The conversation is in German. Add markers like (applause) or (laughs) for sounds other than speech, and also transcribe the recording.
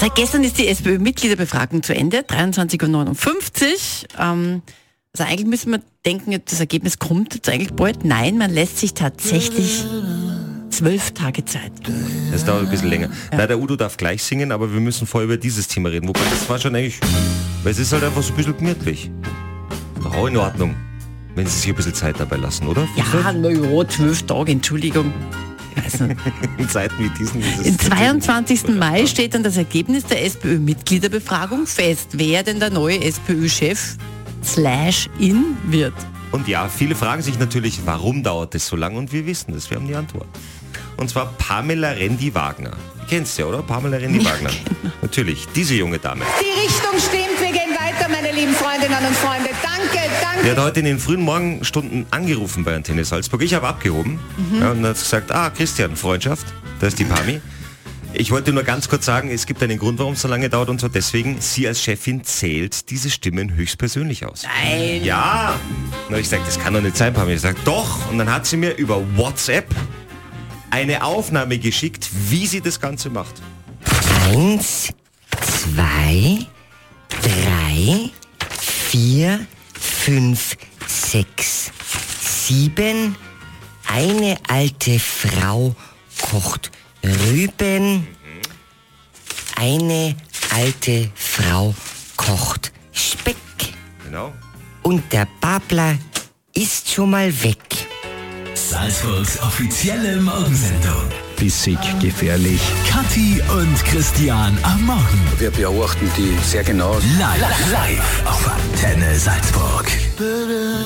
Seit gestern ist die SPÖ-Mitgliederbefragung zu Ende, 23.59 Uhr. Ähm, also eigentlich müssen wir denken, das Ergebnis kommt jetzt eigentlich bald. Nein, man lässt sich tatsächlich zwölf Tage Zeit. Das dauert ein bisschen länger. Ja. Na, der Udo darf gleich singen, aber wir müssen vorher über dieses Thema reden. Wobei, das war schon eigentlich, weil es ist halt einfach so ein bisschen gemütlich. Doch auch in Ordnung, wenn sie sich ein bisschen Zeit dabei lassen, oder? Ja, ja, zwölf Tage, Entschuldigung. Also, (laughs) in Zeiten wie diesen. Im 22. Mai steht dann das Ergebnis der SPÖ-Mitgliederbefragung fest, wer denn der neue SPÖ-Chef slash in wird. Und ja, viele fragen sich natürlich, warum dauert es so lange? Und wir wissen das, wir haben die Antwort. Und zwar Pamela Rendi-Wagner. Kennst du ja, oder? Pamela Rendi-Wagner. (laughs) Genau. Natürlich, diese junge Dame. Die Richtung stimmt, Die hat heute in den frühen Morgenstunden angerufen bei Antenne Salzburg. Ich habe abgehoben mhm. ja, und hat gesagt, ah, Christian, Freundschaft, da ist die Pami. Ich wollte nur ganz kurz sagen, es gibt einen Grund, warum es so lange dauert und zwar deswegen, sie als Chefin zählt diese Stimmen höchstpersönlich aus. Nein. Ja. Und ich sage, das kann doch nicht sein, Pamela. Ich sage, doch. Und dann hat sie mir über WhatsApp eine Aufnahme geschickt, wie sie das Ganze macht. Eins, zwei, drei, vier, fünf, sechs, sieben. Eine alte Frau kocht Rüben. Eine alte Frau kocht Speck. Genau. Und der Babler ist schon mal weg. Salzburgs offizielle Morgensendung. Bissig, gefährlich. Kathi und Christian am Morgen. Wir beobachten die sehr genau. Live, live auf Antenne Salzburg. better